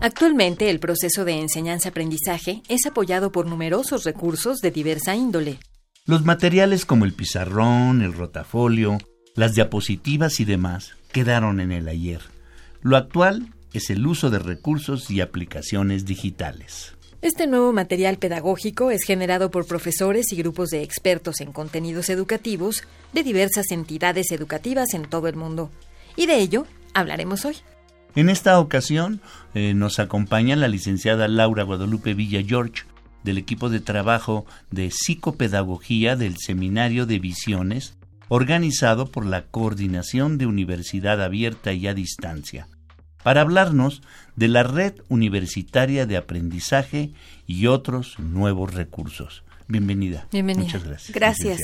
Actualmente el proceso de enseñanza-aprendizaje es apoyado por numerosos recursos de diversa índole. Los materiales como el pizarrón, el rotafolio, las diapositivas y demás quedaron en el ayer. Lo actual es el uso de recursos y aplicaciones digitales. Este nuevo material pedagógico es generado por profesores y grupos de expertos en contenidos educativos de diversas entidades educativas en todo el mundo. Y de ello hablaremos hoy. En esta ocasión eh, nos acompaña la licenciada Laura Guadalupe Villa George del equipo de trabajo de psicopedagogía del Seminario de Visiones, organizado por la Coordinación de Universidad Abierta y a Distancia, para hablarnos de la Red Universitaria de Aprendizaje y otros nuevos recursos. Bienvenida. Bienvenida. Muchas gracias. Gracias.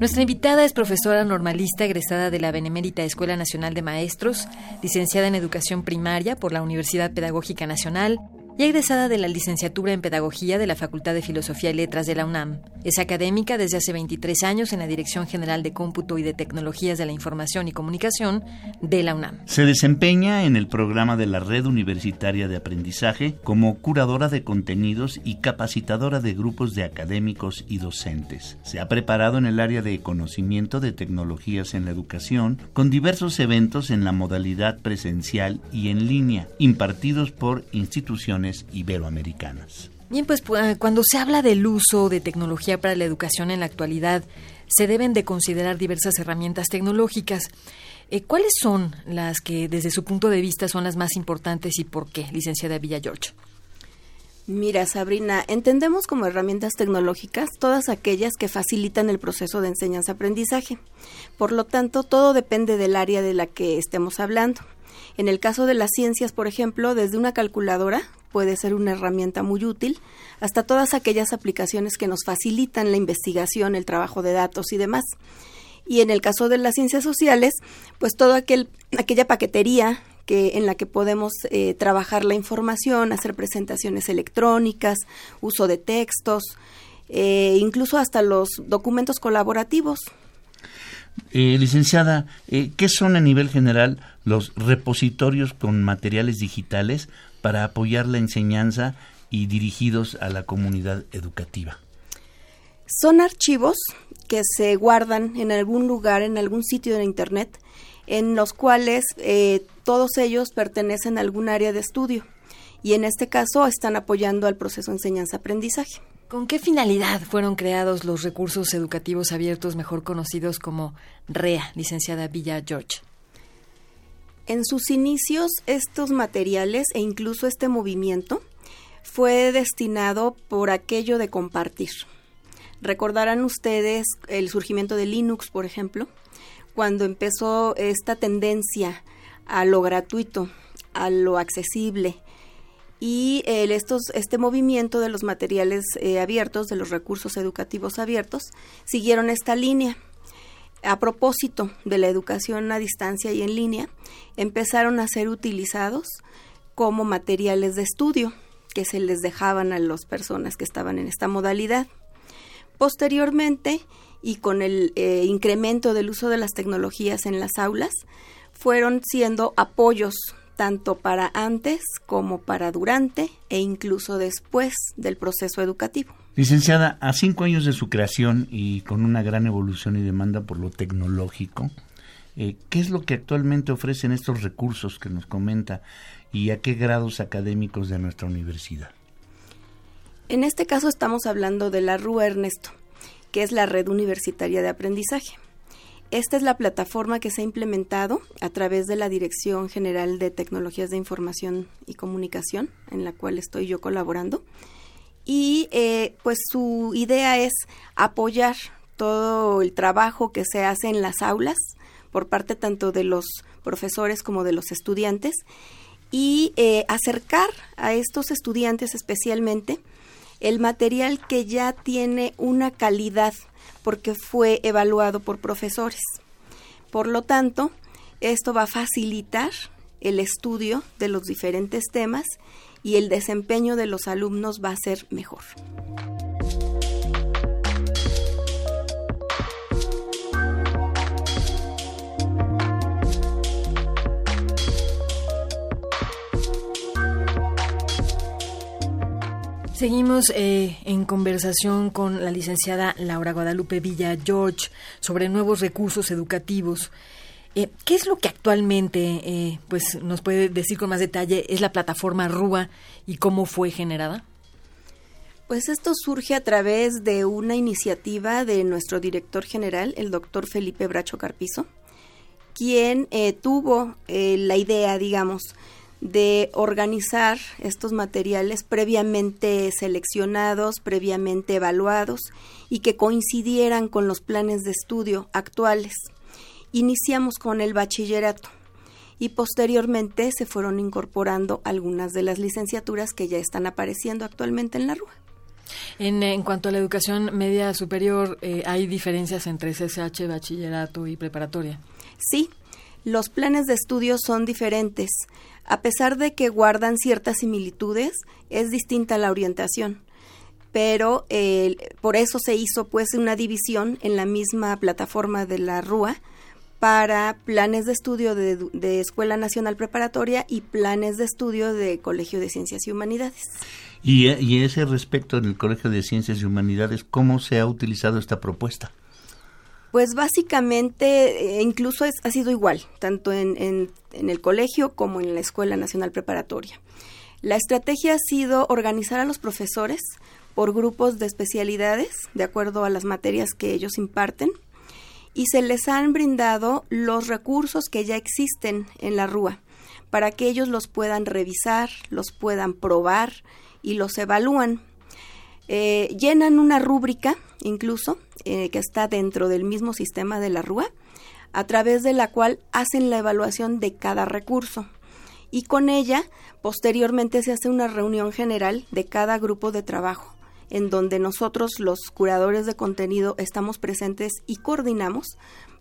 Nuestra invitada es profesora normalista egresada de la Benemérita Escuela Nacional de Maestros, licenciada en Educación Primaria por la Universidad Pedagógica Nacional, y egresada de la licenciatura en Pedagogía de la Facultad de Filosofía y Letras de la UNAM. Es académica desde hace 23 años en la Dirección General de Cómputo y de Tecnologías de la Información y Comunicación de la UNAM. Se desempeña en el programa de la Red Universitaria de Aprendizaje como curadora de contenidos y capacitadora de grupos de académicos y docentes. Se ha preparado en el área de conocimiento de tecnologías en la educación con diversos eventos en la modalidad presencial y en línea, impartidos por instituciones iberoamericanas. Bien, pues cuando se habla del uso de tecnología para la educación en la actualidad, se deben de considerar diversas herramientas tecnológicas. Eh, ¿Cuáles son las que desde su punto de vista son las más importantes y por qué, licenciada Villa George? Mira, Sabrina, entendemos como herramientas tecnológicas todas aquellas que facilitan el proceso de enseñanza-aprendizaje. Por lo tanto, todo depende del área de la que estemos hablando. En el caso de las ciencias, por ejemplo, desde una calculadora puede ser una herramienta muy útil, hasta todas aquellas aplicaciones que nos facilitan la investigación, el trabajo de datos y demás. Y en el caso de las ciencias sociales, pues toda aquel, aquella paquetería que, en la que podemos eh, trabajar la información, hacer presentaciones electrónicas, uso de textos, eh, incluso hasta los documentos colaborativos. Eh, licenciada, ¿qué son a nivel general los repositorios con materiales digitales para apoyar la enseñanza y dirigidos a la comunidad educativa? Son archivos que se guardan en algún lugar, en algún sitio de Internet, en los cuales eh, todos ellos pertenecen a algún área de estudio y en este caso están apoyando al proceso de enseñanza-aprendizaje. ¿Con qué finalidad fueron creados los recursos educativos abiertos, mejor conocidos como REA, licenciada Villa George? En sus inicios, estos materiales e incluso este movimiento fue destinado por aquello de compartir. Recordarán ustedes el surgimiento de Linux, por ejemplo, cuando empezó esta tendencia a lo gratuito, a lo accesible. Y estos, este movimiento de los materiales eh, abiertos, de los recursos educativos abiertos, siguieron esta línea a propósito de la educación a distancia y en línea, empezaron a ser utilizados como materiales de estudio que se les dejaban a las personas que estaban en esta modalidad. Posteriormente, y con el eh, incremento del uso de las tecnologías en las aulas, fueron siendo apoyos tanto para antes como para durante e incluso después del proceso educativo. Licenciada, a cinco años de su creación y con una gran evolución y demanda por lo tecnológico, eh, ¿qué es lo que actualmente ofrecen estos recursos que nos comenta y a qué grados académicos de nuestra universidad? En este caso estamos hablando de la RUA Ernesto, que es la Red Universitaria de Aprendizaje. Esta es la plataforma que se ha implementado a través de la Dirección General de Tecnologías de Información y Comunicación, en la cual estoy yo colaborando y eh, pues su idea es apoyar todo el trabajo que se hace en las aulas por parte tanto de los profesores como de los estudiantes y eh, acercar a estos estudiantes especialmente el material que ya tiene una calidad porque fue evaluado por profesores. Por lo tanto, esto va a facilitar el estudio de los diferentes temas y el desempeño de los alumnos va a ser mejor. Seguimos eh, en conversación con la licenciada Laura Guadalupe Villa George sobre nuevos recursos educativos. Eh, ¿Qué es lo que actualmente, eh, pues, nos puede decir con más detalle, es la plataforma RUA y cómo fue generada? Pues esto surge a través de una iniciativa de nuestro director general, el doctor Felipe Bracho Carpizo, quien tuvo la idea, digamos, de organizar estos materiales previamente seleccionados, previamente evaluados y que coincidieran con los planes de estudio actuales. Iniciamos con el bachillerato y posteriormente se fueron incorporando algunas de las licenciaturas que ya están apareciendo actualmente en la RUA. En, cuanto a la educación media superior, eh, ¿hay diferencias entre CSH, bachillerato y preparatoria? Sí, los planes de estudio son diferentes. A pesar de que guardan ciertas similitudes, es distinta la orientación. Pero por eso se hizo pues una división en la misma plataforma de la RUA para planes de estudio de, Escuela Nacional Preparatoria y planes de estudio de Colegio de Ciencias y Humanidades. Y, y ese respecto en el Colegio de Ciencias y Humanidades, ¿cómo se ha utilizado esta propuesta? Pues básicamente, eh, incluso ha sido igual, tanto en, en, el colegio como en la Escuela Nacional Preparatoria. La estrategia ha sido organizar a los profesores por grupos de especialidades, de acuerdo a las materias que ellos imparten, y se les han brindado los recursos que ya existen en la RUA, para que ellos los puedan revisar, los puedan probar y los evalúan. Eh, llenan una rúbrica, incluso, eh, que está dentro del mismo sistema de la RUA, a través de la cual hacen la evaluación de cada recurso. Y con ella, posteriormente, se hace una reunión general de cada grupo de trabajo, en donde nosotros, los curadores de contenido, estamos presentes y coordinamos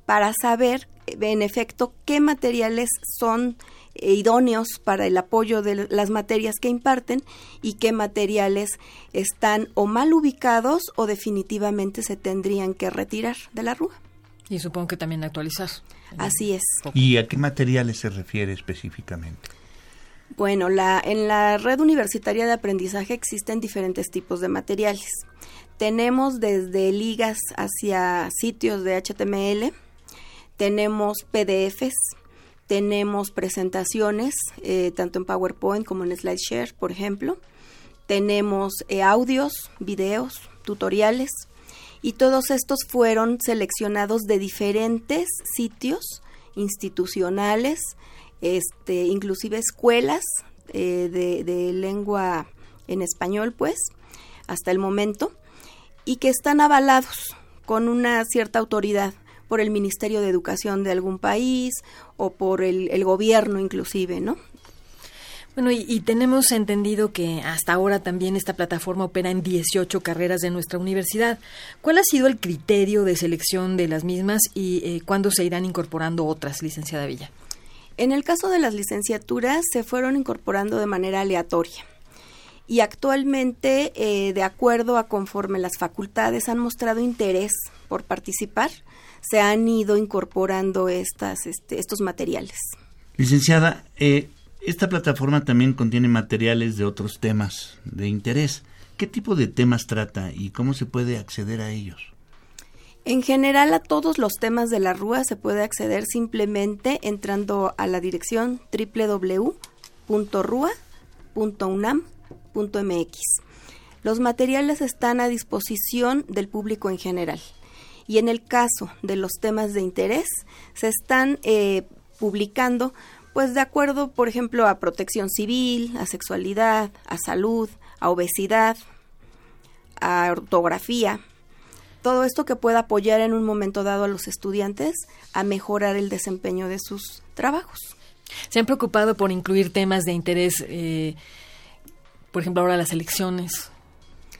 para saber, en efecto, qué materiales son eh, idóneos para el apoyo de las materias que imparten y qué materiales están o mal ubicados o definitivamente se tendrían que retirar de la RUA. Y supongo que también actualizar. Así es. ¿Y a qué materiales se refiere específicamente? Bueno, la, en la red universitaria de aprendizaje existen diferentes tipos de materiales. Tenemos desde ligas hacia sitios de HTML, tenemos PDFs, tenemos presentaciones, eh, tanto en PowerPoint como en SlideShare, por ejemplo. Tenemos eh, audios, videos, tutoriales. Y todos estos fueron seleccionados de diferentes sitios institucionales, este, inclusive escuelas eh, de, lengua en español, pues, hasta el momento, y que están avalados con una cierta autoridad por el Ministerio de Educación de algún país o por el, gobierno inclusive, ¿no? Bueno, y, tenemos entendido que hasta ahora también esta plataforma opera en 18 carreras de nuestra universidad. ¿Cuál ha sido el criterio de selección de las mismas y eh, cuándo se irán incorporando otras, licenciada Villa? En el caso de las licenciaturas se fueron incorporando de manera aleatoria y actualmente, eh, de acuerdo a conforme las facultades han mostrado interés por participar, se han ido incorporando estas, este, estos materiales. Licenciada, eh, esta plataforma también contiene materiales de otros temas de interés. ¿Qué tipo de temas trata y cómo se puede acceder a ellos? En general a todos los temas de la RUA se puede acceder simplemente entrando a la dirección www.rua.unam.mx. Los materiales están a disposición del público en general y en el caso de los temas de interés se están eh, publicando pues de acuerdo, por ejemplo, a protección civil, a sexualidad, a salud, a obesidad, a ortografía, Todo esto que pueda apoyar en un momento dado a los estudiantes a mejorar el desempeño de sus trabajos. ¿Se han preocupado por incluir temas de interés, eh, por ejemplo, ahora las elecciones?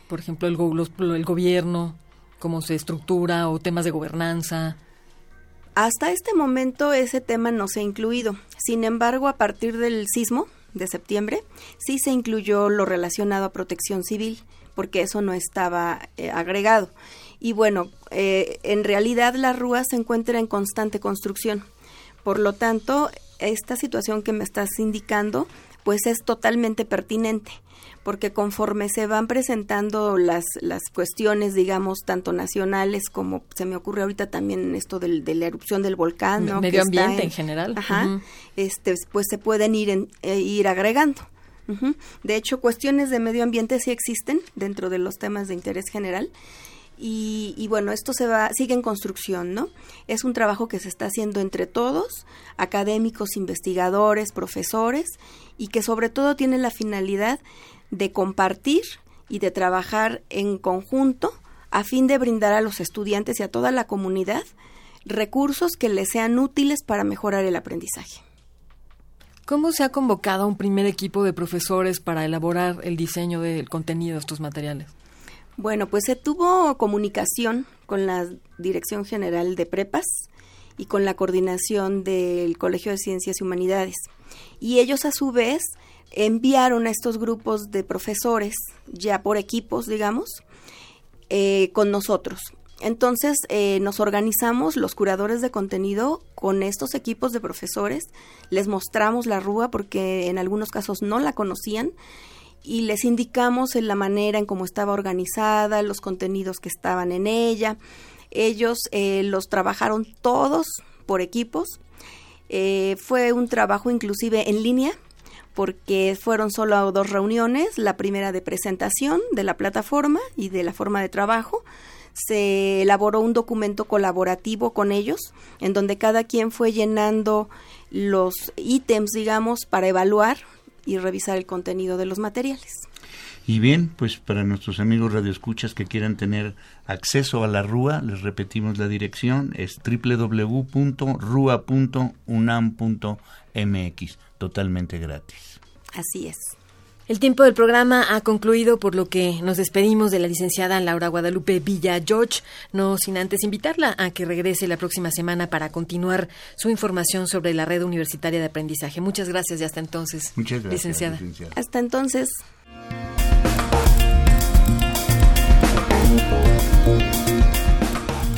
Por ejemplo, el, el gobierno, cómo se estructura o temas de gobernanza. Hasta este momento ese tema no se ha incluido. Sin embargo, a partir del sismo de septiembre, sí se incluyó lo relacionado a protección civil, porque eso no estaba eh, agregado. Y bueno, eh, en realidad la Rúa se encuentra en constante construcción. Por lo tanto, esta situación que me estás indicando, pues es totalmente pertinente porque conforme se van presentando las, las cuestiones, digamos, tanto nacionales como se me ocurre ahorita también esto del, de la erupción del volcán, ¿no? Medio ambiente en, general. Ajá, este, pues se pueden ir, en, eh, ir agregando. De hecho, cuestiones de medio ambiente sí existen dentro de los temas de interés general. Y, y, bueno, esto se va, sigue en construcción, ¿no? Es un trabajo que se está haciendo entre todos, académicos, investigadores, profesores, y que sobre todo tiene la finalidad de compartir y de trabajar en conjunto a fin de brindar a los estudiantes y a toda la comunidad recursos que les sean útiles para mejorar el aprendizaje. ¿Cómo se ha convocado un primer equipo de profesores para elaborar el diseño del contenido de estos materiales? Bueno, pues se tuvo comunicación con la Dirección General de Prepas y con la coordinación del Colegio de Ciencias y Humanidades. Y ellos a su vez enviaron a estos grupos de profesores, ya por equipos, digamos, eh, con nosotros. Entonces eh, nos organizamos los curadores de contenido con estos equipos de profesores, les mostramos la rúa porque en algunos casos no la conocían y les indicamos en la manera en cómo estaba organizada, los contenidos que estaban en ella. Ellos eh, los trabajaron todos por equipos. fue un trabajo inclusive en línea, porque fueron solo dos reuniones, la primera de presentación de la plataforma y de la forma de trabajo. Se elaboró un documento colaborativo con ellos, en donde cada quien fue llenando los ítems, digamos, para evaluar y revisar el contenido de los materiales. Y bien, pues para nuestros amigos radioescuchas que quieran tener acceso a la RUA, les repetimos la dirección, es www.rua.unam.mx, totalmente gratis. Así es. El tiempo del programa ha concluido, por lo que nos despedimos de la licenciada Laura Guadalupe Villa George, no sin antes invitarla a que regrese la próxima semana para continuar su información sobre la red universitaria de aprendizaje. Muchas gracias y hasta entonces, Muchas gracias, licenciada. licenciada. Hasta entonces.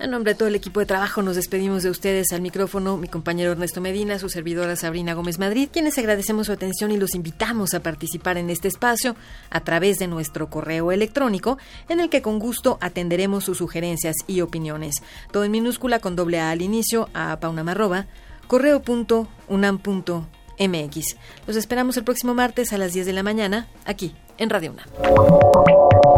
En nombre de todo el equipo de trabajo nos despedimos de ustedes al micrófono, mi compañero Ernesto Medina, su servidora Sabrina Gómez Madrid, quienes agradecemos su atención y los invitamos a participar en este espacio a través de nuestro correo electrónico, en el que con gusto atenderemos sus sugerencias y opiniones. Todo en minúscula con doble A al inicio a paunamarroba, correo.unam.mx. Los esperamos el próximo martes a las 10 de la mañana, aquí, en Radio UNAM.